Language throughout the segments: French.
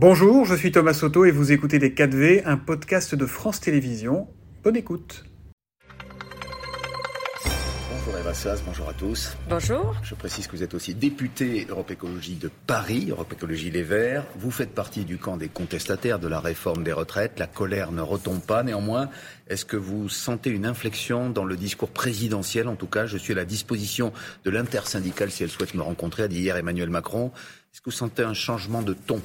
Bonjour, je suis Thomas Soto et vous écoutez Les 4V, un podcast de France Télévisions. Bonne écoute. Bonjour Eva Sass, bonjour à tous. Bonjour. Je précise que vous êtes aussi député Europe Écologie de Paris, Europe Écologie Les Verts. Vous faites partie du camp des contestataires de la réforme des retraites. La colère ne retombe pas. Néanmoins, est-ce que vous sentez une inflexion dans le discours présidentiel? En tout cas, je suis à la disposition de l'intersyndicale si elle souhaite me rencontrer, a dit hier Emmanuel Macron. Est-ce que vous sentez un changement de ton?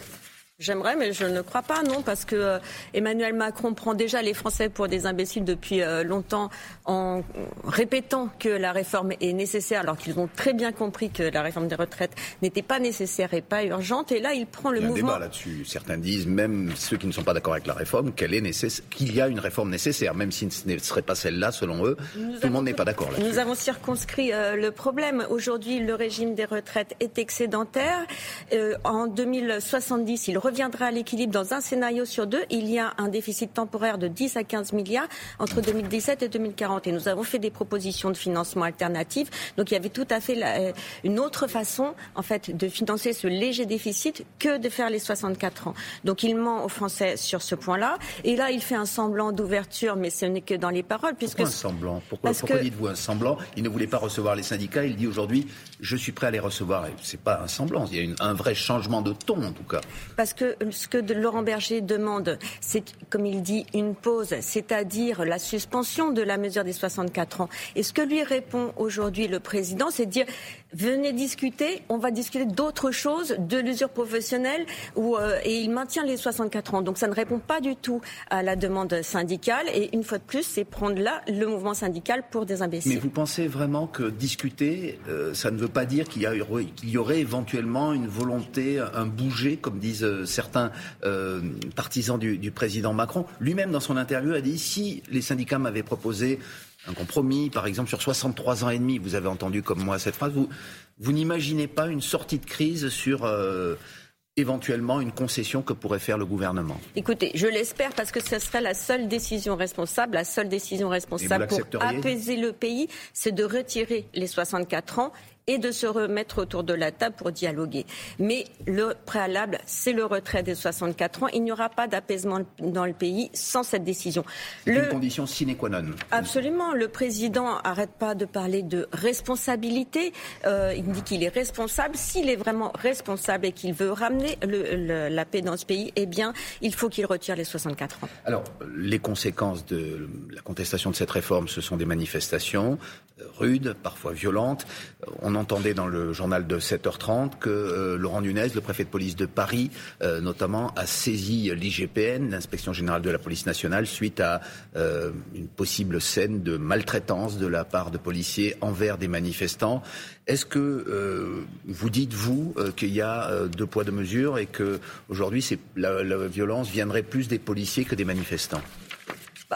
J'aimerais, mais je ne crois pas, non, parce que euh, Emmanuel Macron prend déjà les Français pour des imbéciles depuis euh, longtemps en répétant que la réforme est nécessaire, alors qu'ils ont très bien compris que la réforme des retraites n'était pas nécessaire et pas urgente. Et là, il prend le il y a mouvement. un débat là-dessus. Certains disent, même ceux qui ne sont pas d'accord avec la réforme, qu'elle est nécessaire, qu'il y a une réforme nécessaire, même si ce ne serait pas celle-là, selon eux. Nous Tout le monde n'est pas d'accord là-dessus. Nous avons circonscrit euh, le problème. Aujourd'hui, le régime des retraites est excédentaire. En 2070, il reviendra à l'équilibre dans un scénario sur deux. Il y a un déficit temporaire de 10 à 15 milliards entre 2017 et 2040. Et nous avons fait des propositions de financement alternatives. Donc il y avait tout à fait la- euh, une autre façon, en fait, de financer ce léger déficit que de faire les 64 ans. Donc il ment aux Français sur ce point-là. Et là, il fait un semblant d'ouverture, mais ce n'est que dans les paroles, puisque Pourquoi un semblant? Pourquoi, Parce pourquoi que- dites-vous un semblant? Il ne voulait pas recevoir les syndicats. Il dit aujourd'hui, je suis prêt à les recevoir. Et C'est pas un semblant. Il y a une- un vrai changement de ton, en tout cas. Parce que ce que Laurent Berger demande, c'est, comme il dit, une pause, c'est-à-dire la suspension de la mesure des 64 ans. Et ce que lui répond aujourd'hui le président, c'est de dire venez discuter, on va discuter d'autres choses, de l'usure professionnelle, euh, et il maintient les 64 ans. Donc ça ne répond pas du tout à la demande syndicale. Et une fois de plus, c'est prendre là le mouvement syndical pour des Mais imbéciles. vous pensez vraiment que discuter, euh, ça ne veut pas dire qu'il y, aurait éventuellement une volonté, un bouger, comme disent euh, certains partisans du, du président Macron Lui-même, dans son interview, a dit si les syndicats m'avaient proposé un compromis, par exemple sur 63 ans et demi, vous avez entendu comme moi cette phrase, vous, vous n'imaginez pas une sortie de crise sur euh, éventuellement une concession que pourrait faire le gouvernement? Écoutez, je l'espère parce que ce serait la seule décision responsable. La seule décision responsable pour apaiser le pays, c'est de retirer les 64 ans et de se remettre autour de la table pour dialoguer. Mais le préalable, c'est le retrait des 64 ans. Il n'y aura pas d'apaisement dans le pays sans cette décision. C'est Le- une condition sine qua non. Absolument. Le président arrête pas de parler de responsabilité. Euh, il dit qu'il est responsable. S'il est vraiment responsable et qu'il veut ramener le- le- la paix dans ce pays, eh bien, il faut qu'il retire les 64 ans. Alors, les conséquences de la contestation de cette réforme, ce sont des manifestations euh, rudes, parfois violentes. On entendait dans le journal de 7h30 que euh, Laurent Nunez, le préfet de police de Paris, euh, notamment, a saisi l'IGPN, l'inspection générale de la police nationale, suite à euh, une possible scène de maltraitance de la part de policiers envers des manifestants. Est-ce que vous dites, vous, qu'il y a deux poids, deux mesures et que aujourd'hui, la, la violence viendrait plus des policiers que des manifestants?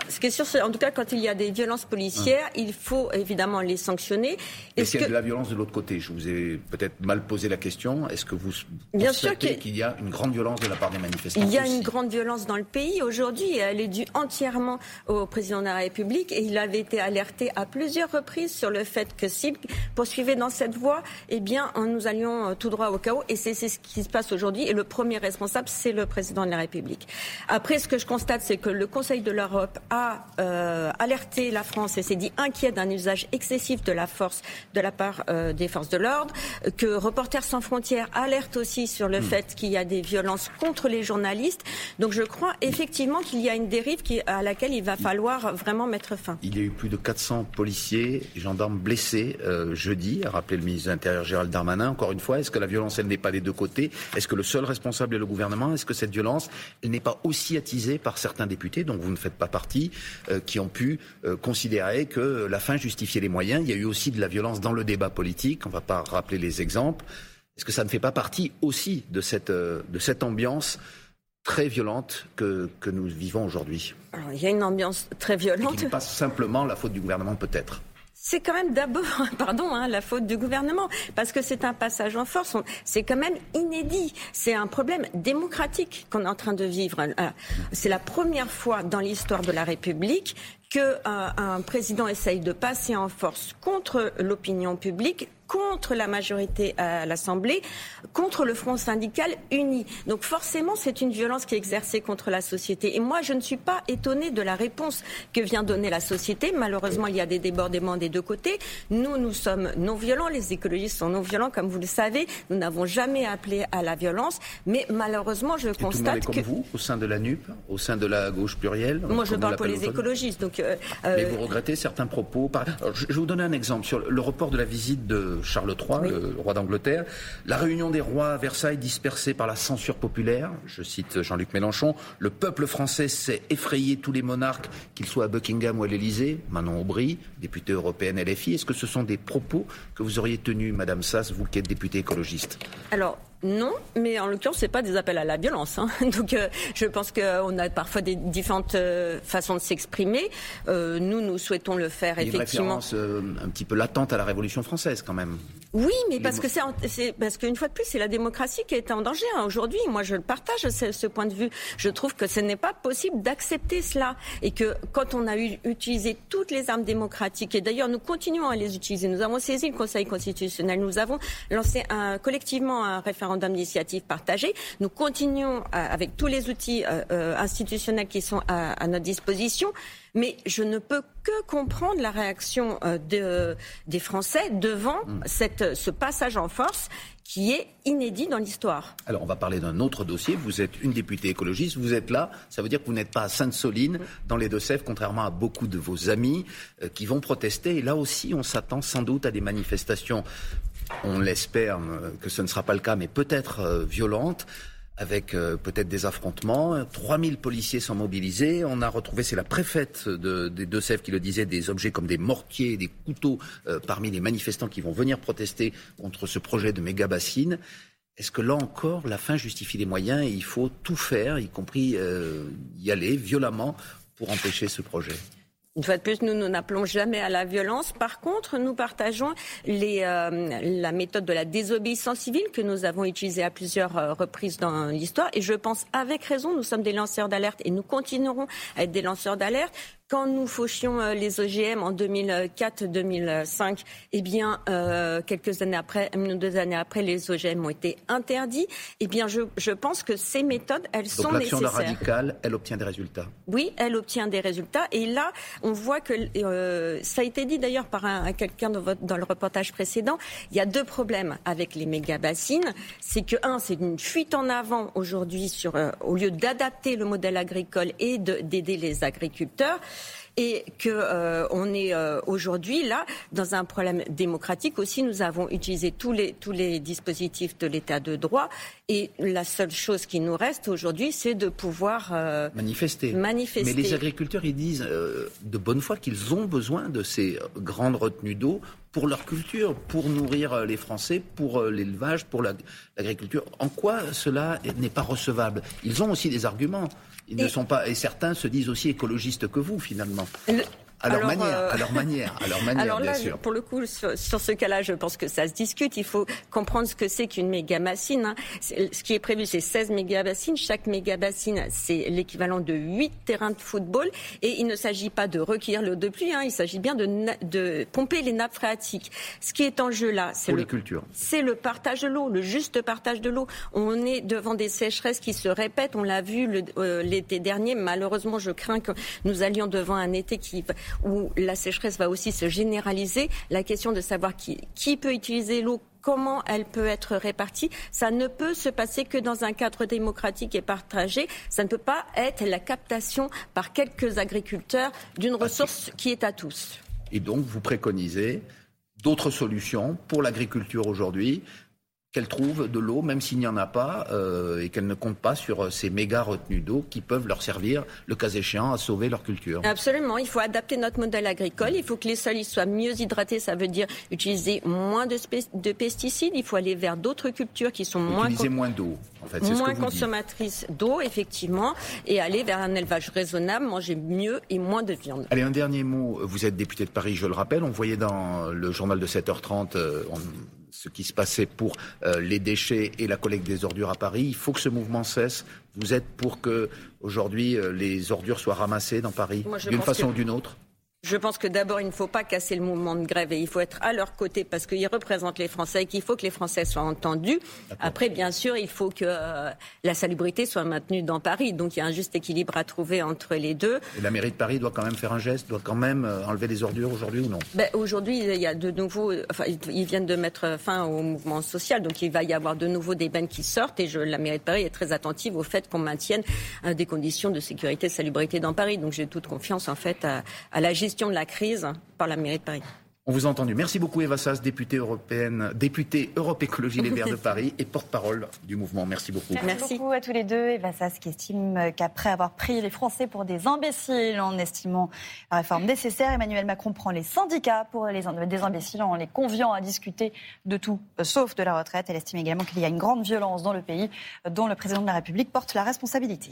Ce qui est sûr, c'est en tout cas quand il y a des violences policières, il faut évidemment les sanctionner. Est-ce qu'il y a que de la violence de l'autre côté Je vous ai peut-être mal posé la question. Est-ce que vous Bien sûr qu'il y a une grande violence de la part des manifestants il y a aussi une grande violence dans le pays aujourd'hui et elle est due entièrement au président de la République et il avait été alerté à plusieurs reprises sur le fait que s'il poursuivait dans cette voie, eh bien nous allions euh, tout droit au chaos et c'est ce qui se passe aujourd'hui et le premier responsable c'est le président de la République. Après ce que je constate c'est que le Conseil de l'Europe a euh, alerté la France et s'est dit inquiet d'un usage excessif de la force de la part euh, des forces de l'ordre, que Reporters sans frontières alerte aussi sur le fait qu'il y a des violences contre les journalistes. Donc je crois effectivement qu'il y a une dérive qui, à laquelle il va falloir vraiment mettre fin. Il y a eu plus de 400 policiers et gendarmes blessés euh, jeudi, a rappelé le ministre de l'Intérieur Gérald Darmanin. Encore une fois, est-ce que la violence, elle n'est pas des deux côtés? Est-ce que le seul responsable est le gouvernement? Est-ce que cette violence, elle n'est pas aussi attisée par certains députés, dont vous ne faites pas partie, euh, qui ont pu euh, considérer que la fin justifiait les moyens Il y a eu aussi de la violence dans le débat politique. On ne va pas rappeler les exemples. Est-ce que ça ne fait pas partie aussi de cette, euh, de cette ambiance très violente que, que nous vivons aujourd'hui? Alors, il y a une ambiance très Et qui violente. n'est pas simplement la faute du gouvernement, peut-être C'est quand même d'abord, pardon, hein, la faute du gouvernement, parce que c'est un passage en force. C'est quand même inédit. C'est un problème démocratique qu'on est en train de vivre. Euh, C'est la première fois dans l'histoire de la République que euh, un président essaye de passer en force contre l'opinion publique contre la majorité à l'Assemblée, contre le Front syndical uni. Donc forcément, c'est une violence qui est exercée contre la société. Et moi, je ne suis pas étonnée de la réponse que vient donner la société. Malheureusement, il y a des débordements des deux côtés. Nous, nous sommes non violents. Les écologistes sont non violents, comme vous le savez. Nous n'avons jamais appelé à la violence. Mais malheureusement, je constate tout le monde est comme vous, au sein de la NUP, au sein de la gauche plurielle Moi, je parle pour les écologistes. Donc, euh, Mais vous regrettez certains propos. je vais vous donner un exemple sur le report de la visite de Charles III, le roi d'Angleterre. La réunion des rois à Versailles dispersée par la censure populaire. Je cite Jean-Luc Mélenchon. Le peuple français s'est effrayé tous les monarques, qu'ils soient à Buckingham ou à l'Élysée. Manon Aubry, députée européenne LFI. Est-ce que ce sont des propos que vous auriez tenus, Madame Sass, vous qui êtes députée écologiste? Alors, non, mais en l'occurrence, c'est pas des appels à la violence. Hein. Donc, euh, je pense qu'on a parfois des différentes euh, façons de s'exprimer. Euh, nous, nous souhaitons le faire Il effectivement. Une référence un petit peu latente à la Révolution française, quand même. Oui, mais parce que c'est parce qu'une fois de plus, c'est la démocratie qui est en danger hein. aujourd'hui. Moi, je le partage ce, ce, point de vue. Je trouve que ce n'est pas possible d'accepter cela et que quand on a eu, utilisé toutes les armes démocratiques et d'ailleurs nous continuons à les utiliser. Nous avons saisi le Conseil constitutionnel. Nous avons lancé un, collectivement un référendum d'initiative partagée. Nous continuons avec tous les outils euh, euh, institutionnels qui sont à, à notre disposition. Mais je ne peux que comprendre la réaction euh, de, des Français devant mm. cette, ce passage en force qui est inédit dans l'histoire. Alors on va parler d'un autre dossier. Vous êtes une députée écologiste, vous êtes là, ça veut dire que vous n'êtes pas à Sainte-Soline, dans les Deux-Sèvres, contrairement à beaucoup de vos amis euh, qui vont protester. Et là aussi, on s'attend sans doute à des manifestations, on l'espère euh, que ce ne sera pas le cas, mais peut-être violentes avec euh, peut-être des affrontements. 3000 policiers sont mobilisés. On a retrouvé, c'est la préfète des Deux-Sèvres qui le disait, des objets comme des mortiers, des couteaux euh, parmi les manifestants qui vont venir protester contre ce projet de méga bassine. Est-ce que là encore, la fin justifie les moyens et il faut tout faire, y compris euh, y aller violemment pour empêcher ce projet? Une fois de plus, nous, n'appelons jamais à la violence. Par contre, nous partageons euh, la méthode de la désobéissance civile que nous avons utilisée à plusieurs euh, reprises dans l'histoire. Et je pense avec raison, nous sommes des lanceurs d'alerte et nous continuerons à être des lanceurs d'alerte. Quand nous fauchions euh, les OGM en 2004-2005, eh bien, euh, quelques années après, une ou deux années après, les OGM ont été interdits. Eh bien, je, je pense que ces méthodes, elles Donc sont nécessaires. L'action radicale, elle obtient des résultats. Oui, elle obtient des résultats. Et là, on voit que euh, ça a été dit d'ailleurs par un, quelqu'un dans, dans, le reportage précédent. Il y a deux problèmes avec les méga bassines. C'est que un, c'est une fuite en avant aujourd'hui sur, euh, au lieu d'adapter le modèle agricole et d'aider les agriculteurs et que euh, on est euh, aujourd'hui là dans un problème démocratique aussi. Nous avons utilisé tous les tous les dispositifs de l'état de droit et la seule chose qui nous reste aujourd'hui, c'est de pouvoir euh, manifester. manifester. Mais les agriculteurs, ils disent de bonne foi qu'ils ont besoin de ces grandes retenues d'eau pour leur culture, pour nourrir euh, les Français, pour l'élevage, pour l'agriculture. En quoi cela n'est pas recevable? Ils ont aussi des arguments. Ils et... ne sont pas, et certains se disent aussi écologistes que vous, finalement. Le... À leur, manière, euh... à leur manière, à leur manière, alors là, bien sûr. Pour le coup, sur, sur ce cas-là, je pense que ça se discute. Il faut comprendre ce que c'est qu'une méga bassine. Hein. Ce qui est prévu, c'est 16 méga bassines. Chaque méga bassine, c'est l'équivalent de 8 terrains de football. Et il ne s'agit pas de recueillir l'eau de pluie. Hein. Il s'agit bien de, de, pomper les nappes phréatiques. Ce qui est en jeu là, c'est le, c'est le partage de l'eau, le juste partage de l'eau. On est devant des sécheresses qui se répètent. On l'a vu l'été euh, dernier. Malheureusement, je crains que nous allions devant un été qui où la sécheresse va aussi se généraliser, la question de savoir qui, qui peut utiliser l'eau, comment elle peut être répartie. Ça ne peut se passer que dans un cadre démocratique et partagé. Ça ne peut pas être la captation par quelques agriculteurs d'une ressource qui est à tous. Et donc, vous préconisez d'autres solutions pour l'agriculture aujourd'hui qu'elle trouve de l'eau, même s'il n'y en a pas, euh, et qu'elle ne compte pas sur ces méga retenues d'eau qui peuvent leur servir, le cas échéant, à sauver leur culture. Absolument. Il faut adapter notre modèle agricole. Il faut que les sols soient mieux hydratés. Ça veut dire utiliser moins de, de pesticides. Il faut aller vers d'autres cultures qui sont moins... Utiliser moins d'eau. En fait, moins ce consommatrices d'eau, effectivement, et aller vers un élevage raisonnable, manger mieux et moins de viande. Allez, un dernier mot. Vous êtes député de Paris, je le rappelle. On voyait dans le journal de 7h30 euh, on, ce qui se passait pour euh, les déchets et la collecte des ordures à Paris. Il faut que ce mouvement cesse. Vous êtes pour que aujourd'hui euh, les ordures soient ramassées dans Paris d'une façon que... ou d'une autre? Je pense que d'abord, il ne faut pas casser le mouvement de grève et il faut être à leur côté parce qu'ils représentent les Français et qu'il faut que les Français soient entendus. Après, bien sûr, il faut que euh, la salubrité soit maintenue dans Paris. Donc il y a un juste équilibre à trouver entre les deux. Et la mairie de Paris doit quand même faire un geste, doit quand même euh, enlever les ordures aujourd'hui ou non? Ben, Aujourd'hui, il y a de nouveau, enfin, ils viennent de mettre fin au mouvement social, donc il va y avoir de nouveau des bennes qui sortent et je, la mairie de Paris est très attentive au fait qu'on maintienne euh, des conditions de sécurité et de salubrité dans Paris. Donc j'ai toute confiance en fait à, à la gestion de la crise par la mairie de Paris. On vous a entendu. Merci beaucoup Eva Sass, députée européenne, députée Europe Écologie Les Verts de Paris et porte-parole du mouvement. Merci beaucoup. Merci, beaucoup à tous les deux. Eva Sass qui estime qu'après avoir pris les Français pour des imbéciles en estimant la réforme nécessaire, Emmanuel Macron prend les syndicats pour les, des imbéciles en les conviant à discuter de tout euh, sauf de la retraite. Elle estime également qu'il y a une grande violence dans le pays dont le président de la République porte la responsabilité.